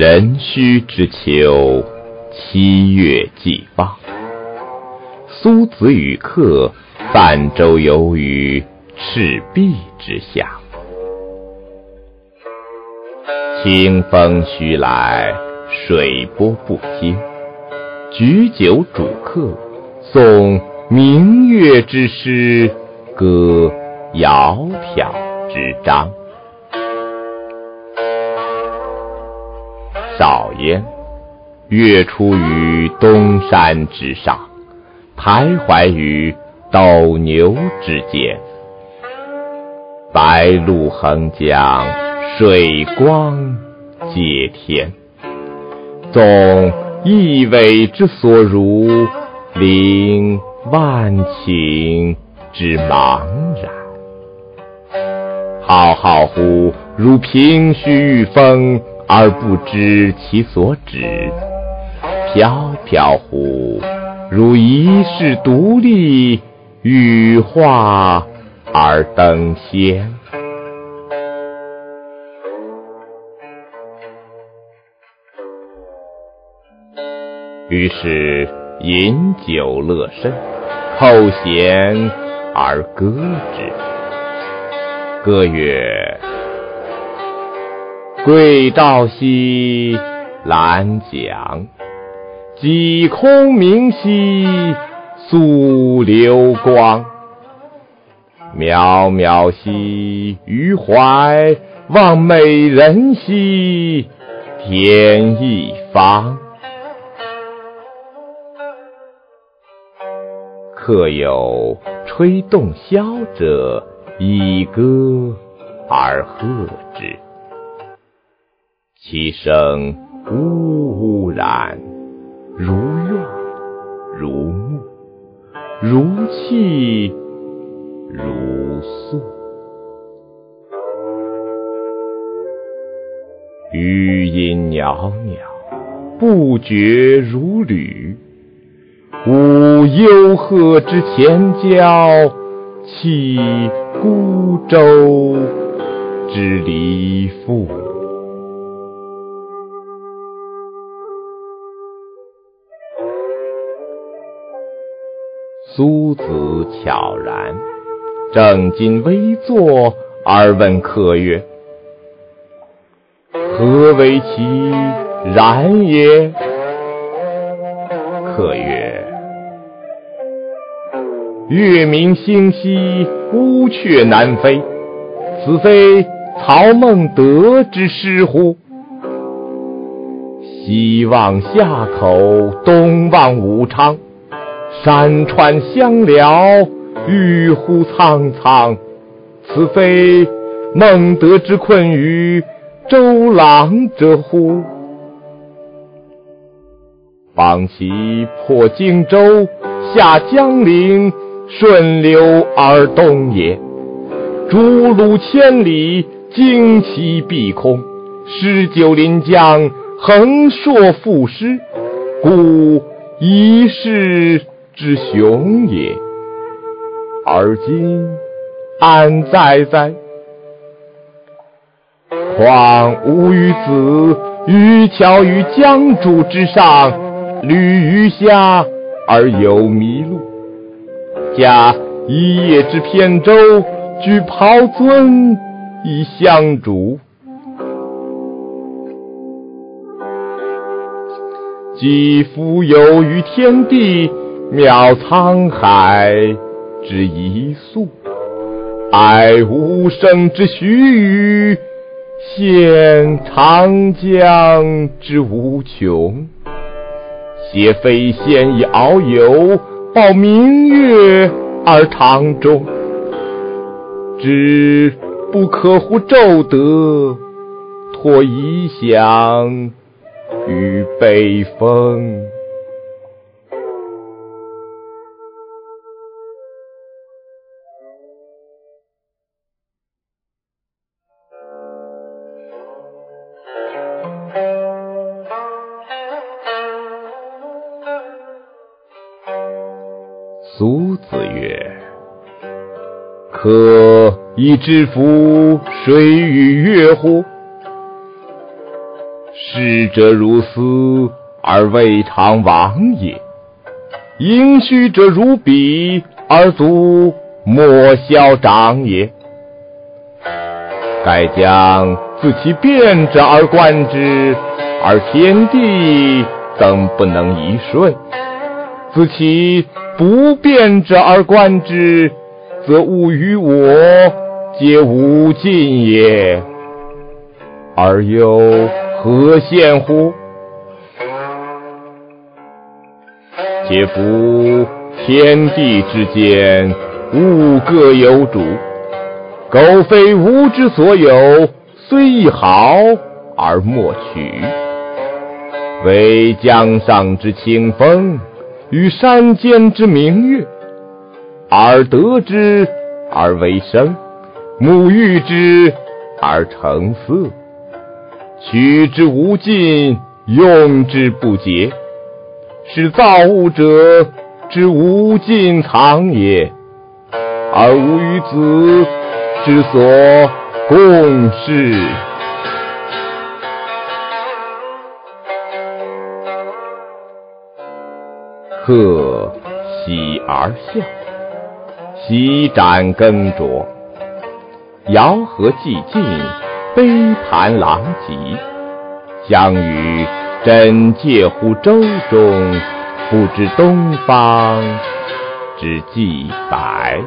壬戌之秋，七月既放。苏子与客泛舟游于赤壁之下。清风徐来，水波不兴。举酒属客，诵明月之诗，歌窈窕之章。少焉，月出于东山之上，徘徊于斗牛之间。白露横江，水光接天。纵一苇之所如，凌万顷之茫然。浩浩乎如凭虚御风。而不知其所止，飘飘乎如遗世独立，羽化而登仙。于是饮酒乐甚，扣舷而歌之。歌曰。桂棹兮兰桨，击空明兮溯流光。渺渺兮予怀，望美人兮天一方。客有吹洞箫者，以歌而和之。其声呜呜然，如怨如慕，如泣如诉。余音袅袅，不绝如缕。吾幽壑之潜蛟，泣孤舟之离妇。苏子悄然，正襟危坐而问客曰：“何为其然也？”客曰：“月明星稀，乌鹊南飞。此非曹孟德之诗乎？西望夏口，东望武昌。”山川相辽，郁乎苍苍。此非孟德之困于周郎者乎？方其破荆州，下江陵，顺流而东也。逐鹿千里，旌旗蔽空，诗酒临江，横槊赋诗，故一世。之雄也，而今安在哉？况吾与子渔樵于江渚之上，侣鱼虾而友麋鹿，驾一叶之扁舟，举匏樽以相属。既复游于天地。渺沧海之一粟，哀吾生之须臾，羡长江之无穷。挟飞仙以遨游，抱明月而长终。知不可乎骤得，托遗响于北风。苏子曰：“可以知夫水与月乎？逝者如斯而未尝往也；盈虚者如彼而足莫消长也。盖将自其变者而观之，而天地怎不能一瞬？自其不变者而观之，则物与我皆无尽也，而又何羡乎？且夫天地之间，物各有主。苟非吾之所有，虽一毫而莫取。惟江上之清风，与山间之明月，而得之而为声，沐浴之而成色，取之无尽，用之不竭，是造物者之无尽藏也，而吾与子。之所共事，客喜而笑，洗盏羹酌，肴核寂静，杯盘狼藉。相与枕藉乎舟中，不知东方之既白。